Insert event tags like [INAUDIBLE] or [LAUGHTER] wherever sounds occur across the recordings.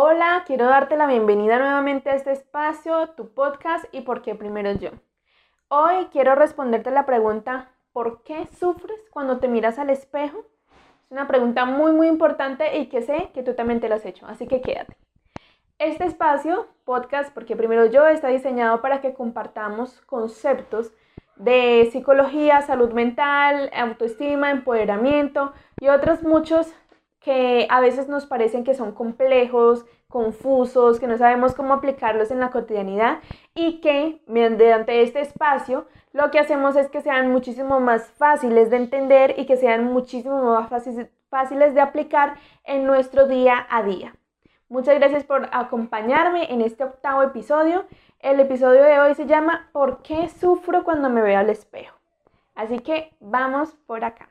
Hola, quiero darte la bienvenida nuevamente a este espacio, tu podcast y por qué primero yo. Hoy quiero responderte la pregunta, ¿por qué sufres cuando te miras al espejo? Es una pregunta muy muy importante y que sé que tú también te la has hecho, así que quédate. Este espacio, podcast, porque primero yo, está diseñado para que compartamos conceptos de psicología, salud mental, autoestima, empoderamiento y otros muchos que a veces nos parecen que son complejos, confusos, que no sabemos cómo aplicarlos en la cotidianidad y que mediante este espacio lo que hacemos es que sean muchísimo más fáciles de entender y que sean muchísimo más fáciles de aplicar en nuestro día a día. Muchas gracias por acompañarme en este octavo episodio. El episodio de hoy se llama ¿Por qué sufro cuando me veo al espejo? Así que vamos por acá.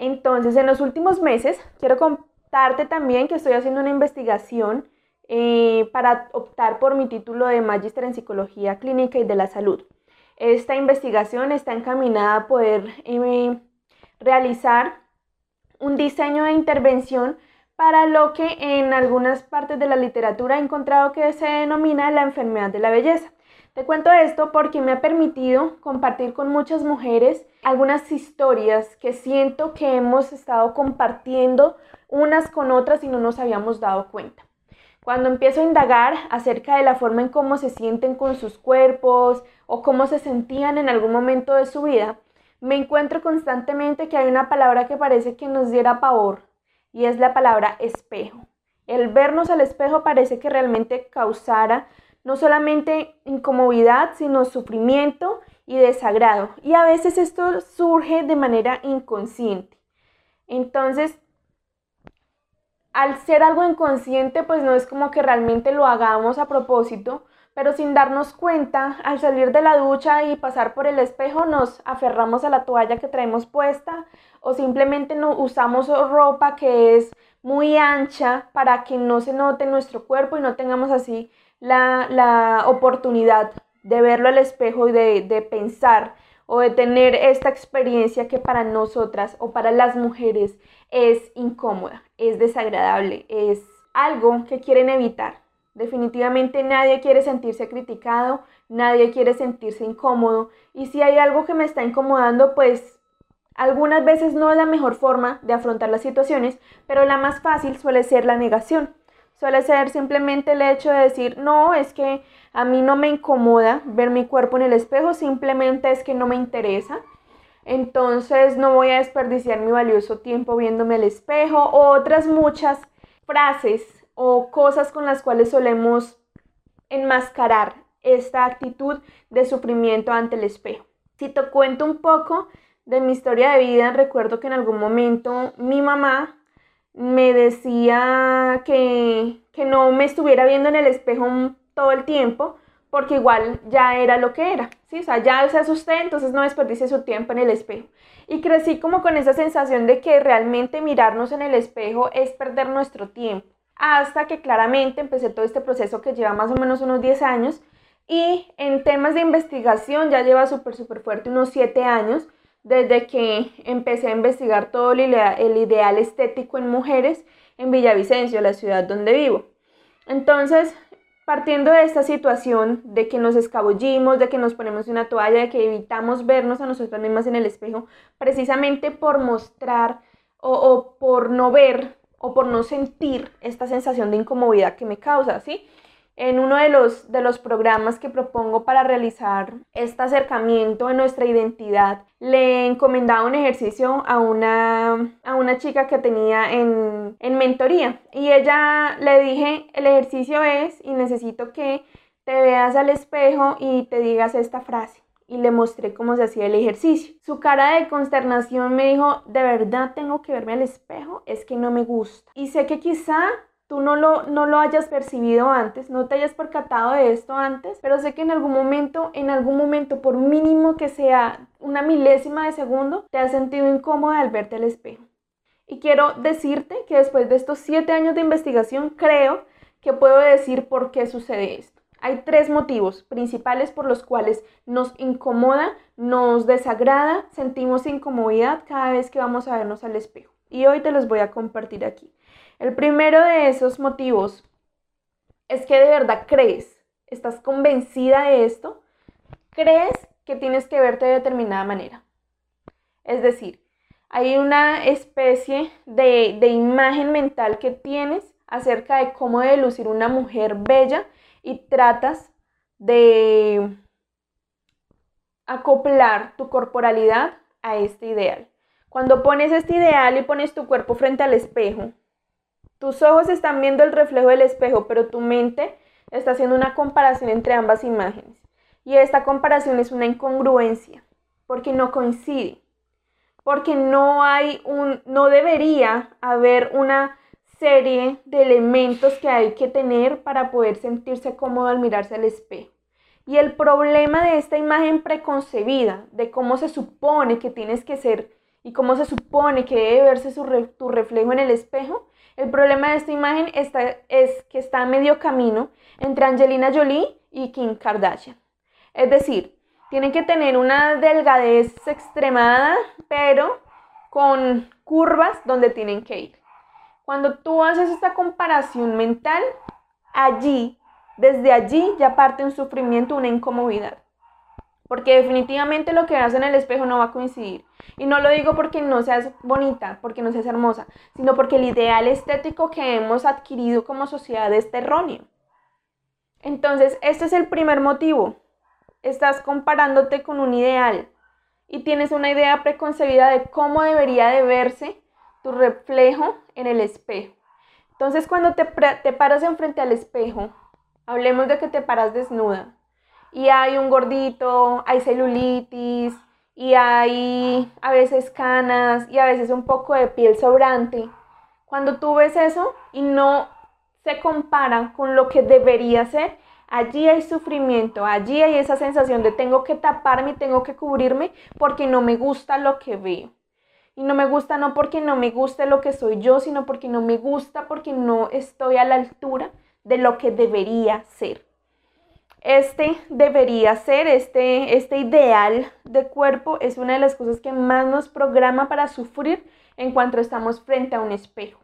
Entonces, en los últimos meses, quiero contarte también que estoy haciendo una investigación eh, para optar por mi título de Magíster en Psicología Clínica y de la Salud. Esta investigación está encaminada a poder eh, realizar un diseño de intervención para lo que en algunas partes de la literatura he encontrado que se denomina la enfermedad de la belleza. Te cuento esto porque me ha permitido compartir con muchas mujeres algunas historias que siento que hemos estado compartiendo unas con otras y no nos habíamos dado cuenta. Cuando empiezo a indagar acerca de la forma en cómo se sienten con sus cuerpos o cómo se sentían en algún momento de su vida, me encuentro constantemente que hay una palabra que parece que nos diera pavor y es la palabra espejo. El vernos al espejo parece que realmente causara no solamente incomodidad, sino sufrimiento y desagrado. Y a veces esto surge de manera inconsciente. Entonces, al ser algo inconsciente, pues no es como que realmente lo hagamos a propósito, pero sin darnos cuenta, al salir de la ducha y pasar por el espejo, nos aferramos a la toalla que traemos puesta o simplemente no usamos ropa que es muy ancha para que no se note nuestro cuerpo y no tengamos así la, oportunidad de verlo al espejo y de, de pensar o de tener esta experiencia que para nosotras o para las mujeres es incómoda, es desagradable, es algo que quieren evitar. Definitivamente nadie quiere sentirse criticado, nadie quiere sentirse incómodo y si hay algo que me está incomodando, pues algunas veces no es la mejor forma de afrontar las situaciones, pero la más fácil suele ser la negación. Suele ser simplemente el hecho de decir, no, es que a mí no me incomoda ver mi cuerpo en el espejo, simplemente es que no me interesa. Entonces no voy a desperdiciar mi valioso tiempo viéndome el espejo o otras muchas frases o cosas con las cuales solemos enmascarar esta actitud de sufrimiento ante el espejo. Si te cuento un poco de mi historia de vida, recuerdo que en algún momento mi mamá me decía que, no me estuviera viendo en el espejo todo el tiempo, porque igual ya era lo que era, ¿sí? O sea, ya se asusté, entonces no desperdice su tiempo en el espejo. Y crecí como con esa sensación de que realmente mirarnos en el espejo es perder nuestro tiempo. Hasta que claramente empecé todo este proceso que lleva más o menos unos 10 años y en temas de investigación ya lleva súper, súper fuerte unos 7 años desde que empecé a investigar todo el ideal estético en mujeres en Villavicencio, la ciudad donde vivo. Entonces, partiendo de esta situación de que nos escabullimos, de que nos ponemos una toalla, de que evitamos vernos a nosotras mismas en el espejo, precisamente por mostrar o, o por no ver o por no sentir esta sensación de incomodidad que me causa, ¿sí? En uno de los, de los programas que propongo para realizar este acercamiento en nuestra identidad, le encomendaba un ejercicio a una, a una chica que tenía en, en mentoría y ella le dije, el ejercicio es y necesito que te veas al espejo y te digas esta frase y le mostré cómo se hacía el ejercicio. Su cara de consternación me dijo, de verdad tengo que verme al espejo, es que no me gusta. Y sé que quizá tú no lo, no lo hayas percibido antes, no te hayas percatado de esto antes, pero sé que en algún momento, en algún momento, por mínimo que sea una milésima de segundo, te has sentido incómoda al verte al espejo. Y quiero decirte que después de estos siete años de investigación, creo que puedo decir por qué sucede esto. Hay tres motivos principales por los cuales nos incomoda, nos desagrada, sentimos incomodidad cada vez que vamos a vernos al espejo. Y hoy te los voy a compartir aquí. El primero de esos motivos es que de verdad crees, estás convencida de esto, crees que tienes que verte de determinada manera. Es decir, hay una especie de, de imagen mental que tienes acerca de cómo debe lucir una mujer bella y tratas de acoplar tu corporalidad a este ideal. Cuando pones este ideal y pones tu cuerpo frente al espejo, tus ojos están viendo el reflejo del espejo, pero tu mente está haciendo una comparación entre ambas imágenes. Y esta comparación es una incongruencia, porque no coincide, porque no hay un, no debería haber una serie de elementos que hay que tener para poder sentirse cómodo al mirarse al espejo. Y el problema de esta imagen preconcebida, de cómo se supone que tienes que ser y cómo se supone que debe verse tu reflejo en el espejo, el problema de esta imagen está, es que está a medio camino entre Angelina Jolie y Kim Kardashian. Es decir, tienen que tener una delgadez extremada, pero con curvas donde tienen que ir. Cuando tú haces esta comparación mental, allí, desde allí ya parte un sufrimiento, una incomodidad. Porque definitivamente lo que ves en el espejo no va a coincidir. Y no lo digo porque no seas bonita, porque no seas hermosa, sino porque el ideal estético que hemos adquirido como sociedad es erróneo. Entonces, este es el primer motivo. Estás comparándote con un ideal y tienes una idea preconcebida de cómo debería de verse tu reflejo en el espejo. Entonces cuando te, te paras enfrente al espejo, hablemos de que te paras desnuda y hay un gordito, hay celulitis y hay a veces canas y a veces un poco de piel sobrante. Cuando tú ves eso y no se compara con lo que debería ser, allí hay sufrimiento, allí hay esa sensación de tengo que taparme, tengo que cubrirme porque no me gusta lo que veo. Y no me gusta no porque no me guste lo que soy yo, sino porque no me gusta porque no estoy a la altura de lo que debería ser. Este debería ser, este, este ideal de cuerpo es una de las cosas que más nos programa para sufrir en cuanto estamos frente a un espejo.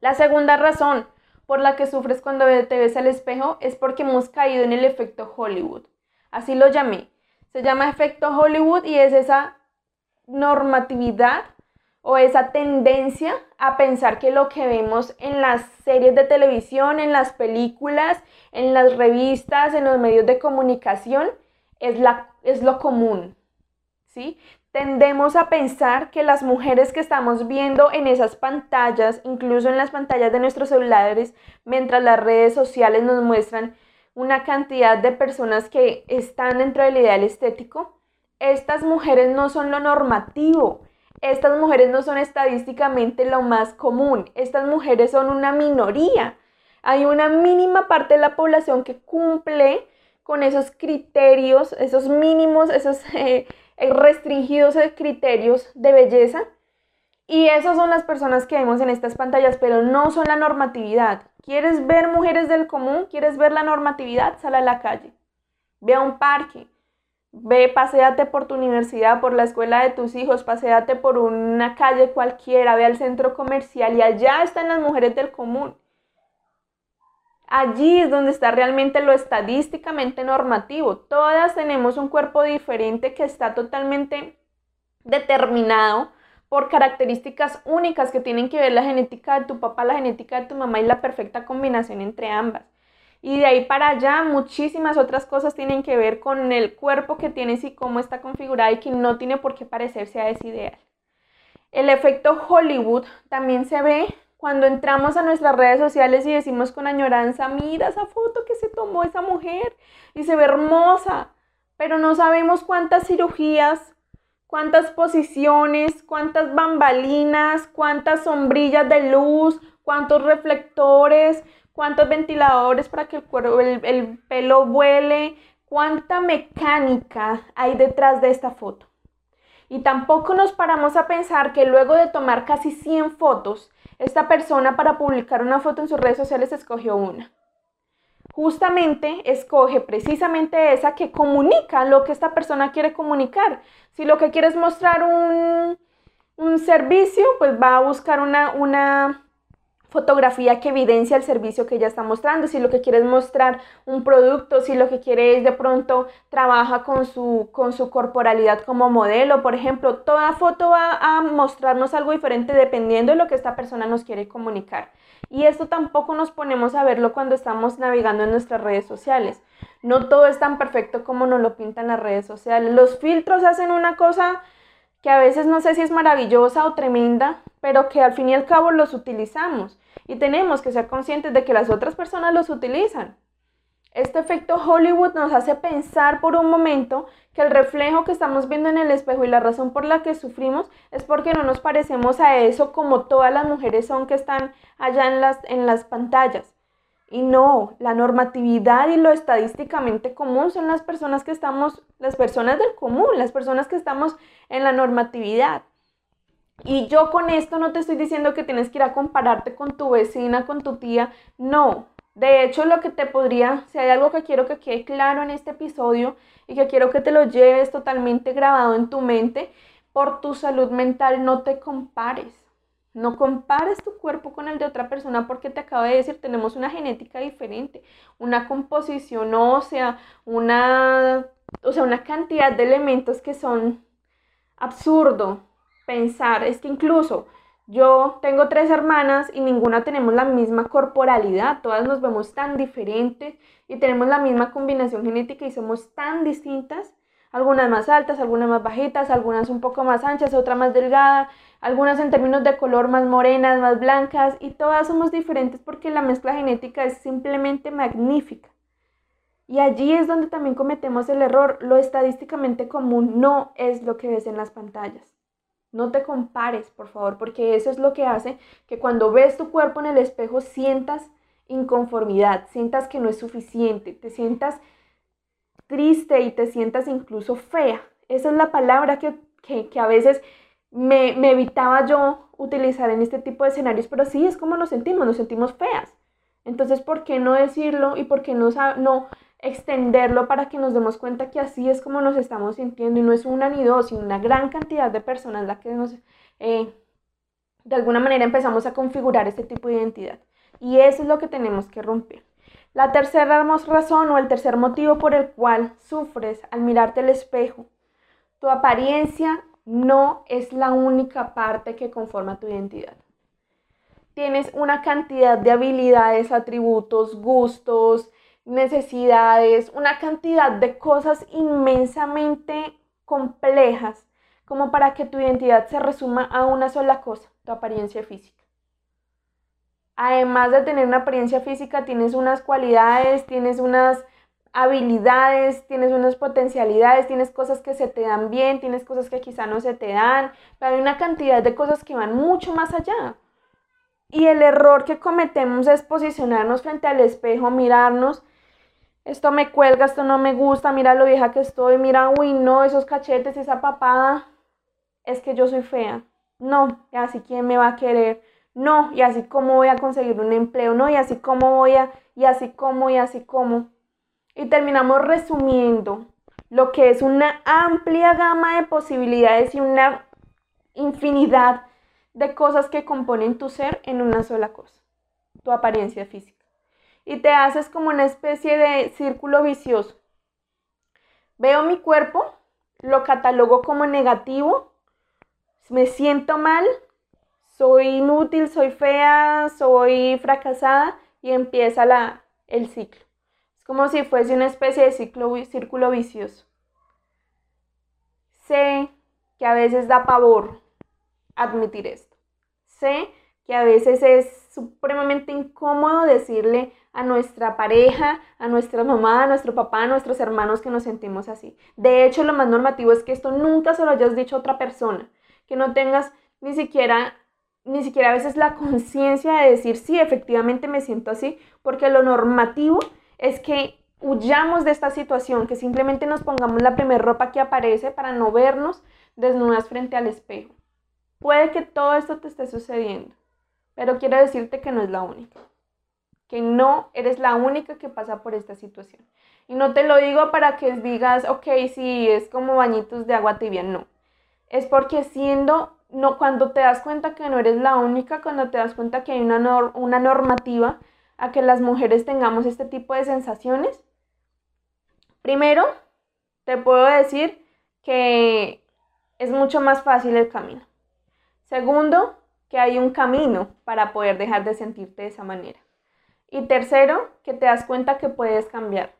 La segunda razón por la que sufres cuando te ves al espejo es porque hemos caído en el efecto Hollywood. Así lo llamé. Se llama efecto Hollywood y es esa normatividad o esa tendencia a pensar que lo que vemos en las series de televisión, en las películas, en las revistas, en los medios de comunicación, es, la, es lo común. ¿sí? Tendemos a pensar que las mujeres que estamos viendo en esas pantallas, incluso en las pantallas de nuestros celulares, mientras las redes sociales nos muestran una cantidad de personas que están dentro del ideal estético, estas mujeres no son lo normativo, estas mujeres no son estadísticamente lo más común, estas mujeres son una minoría. Hay una mínima parte de la población que cumple con esos criterios, esos mínimos, esos [LAUGHS] eh, restringidos criterios de belleza. Y esas son las personas que vemos en estas pantallas, pero no son la normatividad. ¿Quieres ver mujeres del común? ¿Quieres ver la normatividad? Sal a la calle. Ve a un parque. Ve, paséate por tu universidad, por la escuela de tus hijos, paséate por una calle cualquiera, ve al centro comercial y allá están las mujeres del común. Allí es donde está realmente lo estadísticamente normativo. Todas tenemos un cuerpo diferente que está totalmente determinado por características únicas que tienen que ver la genética de tu papá, la genética de tu mamá y la perfecta combinación entre ambas. Y de ahí para allá muchísimas otras cosas tienen que ver con el cuerpo que tienes y cómo está configurada y que no tiene por qué parecerse a ese ideal. El efecto Hollywood también se ve cuando entramos a nuestras redes sociales y decimos con añoranza, mira esa foto que se tomó esa mujer y se ve hermosa, pero no sabemos cuántas cirugías, cuántas posiciones, cuántas bambalinas, cuántas sombrillas de luz, cuántos reflectores, cuántos ventiladores para que el, el pelo vuele, cuánta mecánica hay detrás de esta foto. Y tampoco nos paramos a pensar que luego de tomar casi 100 fotos, esta persona para publicar una foto en sus redes sociales escogió una. Justamente escoge precisamente esa que comunica lo que esta persona quiere comunicar. Si lo que quiere es mostrar un, un servicio, pues va a buscar una, una fotografía que evidencia el servicio que ella está mostrando, si lo que quiere es mostrar un producto, si lo que quiere es de pronto trabaja con su, con su corporalidad como modelo, por ejemplo, toda foto va a mostrarnos algo diferente dependiendo de lo que esta persona nos quiere comunicar. Y esto tampoco nos ponemos a verlo cuando estamos navegando en nuestras redes sociales. No todo es tan perfecto como nos lo pintan las redes sociales. Los filtros hacen una cosa que a veces no sé si es maravillosa o tremenda, pero que al fin y al cabo los utilizamos y tenemos que ser conscientes de que las otras personas los utilizan. Este efecto Hollywood nos hace pensar por un momento que el reflejo que estamos viendo en el espejo y la razón por la que sufrimos es porque no nos parecemos a eso como todas las mujeres son que están allá en las, en las pantallas. Y no, la normatividad y lo estadísticamente común son las personas que estamos, las personas del común, las personas que estamos en la normatividad. Y yo con esto no te estoy diciendo que tienes que ir a compararte con tu vecina, con tu tía, no. De hecho, lo que te podría, si hay algo que quiero que quede claro en este episodio y que quiero que te lo lleves totalmente grabado en tu mente, por tu salud mental no te compares. No compares tu cuerpo con el de otra persona porque te acabo de decir, tenemos una genética diferente, una composición ósea, una, o sea, una cantidad de elementos que son absurdo, pensar, es que incluso yo tengo tres hermanas y ninguna tenemos la misma corporalidad, todas nos vemos tan diferentes y tenemos la misma combinación genética y somos tan distintas, algunas más altas, algunas más bajitas, algunas un poco más anchas, otra más delgada, algunas en términos de color más morenas, más blancas y todas somos diferentes porque la mezcla genética es simplemente magnífica. Y allí es donde también cometemos el error, lo estadísticamente común no es lo que ves en las pantallas. No te compares, por favor, porque eso es lo que hace que cuando ves tu cuerpo en el espejo sientas inconformidad, sientas que no es suficiente, te sientas triste y te sientas incluso fea. Esa es la palabra que, a veces me, evitaba yo utilizar en este tipo de escenarios, pero sí es como nos sentimos, nos sentimos feas. Entonces, ¿por qué no decirlo y por qué no, no extenderlo para que nos demos cuenta que así es como nos estamos sintiendo y no es una ni dos, sino una gran cantidad de personas la que nos, eh, de alguna manera empezamos a configurar este tipo de identidad. Y eso es lo que tenemos que romper. La tercera razón o el tercer motivo por el cual sufres al mirarte al espejo, tu apariencia no es la única parte que conforma tu identidad. Tienes una cantidad de habilidades, atributos, gustos, necesidades, una cantidad de cosas inmensamente complejas como para que tu identidad se resuma a una sola cosa, tu apariencia física. Además de tener una apariencia física, tienes unas cualidades, tienes unas habilidades, tienes unas potencialidades, tienes cosas que se te dan bien, tienes cosas que quizá no se te dan, pero hay una cantidad de cosas que van mucho más allá. Y el error que cometemos es posicionarnos frente al espejo, mirarnos esto me cuelga, esto no me gusta, mira lo vieja que estoy, mira, uy, no, esos cachetes, esa papada, es que yo soy fea. No, y así quién me va a querer. No, y así cómo voy a conseguir un empleo. No, y así cómo voy a, y así cómo, y así cómo. Y terminamos resumiendo lo que es una amplia gama de posibilidades y una infinidad de cosas que componen tu ser en una sola cosa, tu apariencia física y te haces como una especie de círculo vicioso. Veo mi cuerpo, lo catalogo como negativo, me siento mal, soy inútil, soy fea, soy fracasada y empieza la, el ciclo. Es como si fuese una especie de ciclo, círculo vicioso. Sé que a veces da pavor admitir esto. Sé que a veces es supremamente incómodo decirle a nuestra pareja, a nuestra mamá, a nuestro papá, a nuestros hermanos que nos sentimos así. De hecho, lo más normativo es que esto nunca se lo hayas dicho a otra persona, que no tengas ni siquiera ni siquiera a veces la conciencia de decir, sí, efectivamente me siento así, porque lo normativo es que huyamos de esta situación, que simplemente nos pongamos la primera ropa que aparece para no vernos desnudas frente al espejo. Puede que todo esto te esté sucediendo, pero quiero decirte que no es la única que no eres la única que pasa por esta situación. Y no te lo digo para que digas, ok, sí, es como bañitos de agua tibia, no. Es porque siendo no, cuando te das cuenta que no eres la única, cuando te das cuenta que hay una, una normativa a que las mujeres tengamos este tipo de sensaciones? Primero, te puedo decir que es mucho más fácil el camino. Segundo, que hay un camino para poder dejar de sentirte de esa manera. Y tercero, que te das cuenta que puedes cambiar,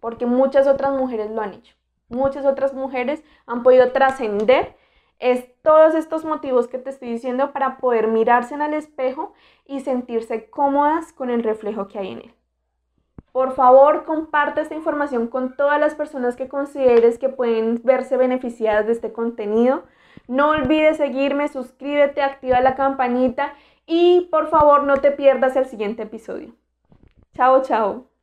porque muchas otras mujeres lo han hecho. Muchas otras mujeres han podido trascender es todos estos motivos que te estoy diciendo para poder mirarse en el espejo y sentirse cómodas con el reflejo que hay en él. Por favor, comparte esta información con todas las personas que consideres que pueden verse beneficiadas de este contenido. No olvides seguirme, suscríbete, activa la campanita y por favor no te pierdas el siguiente episodio. Chao, chao.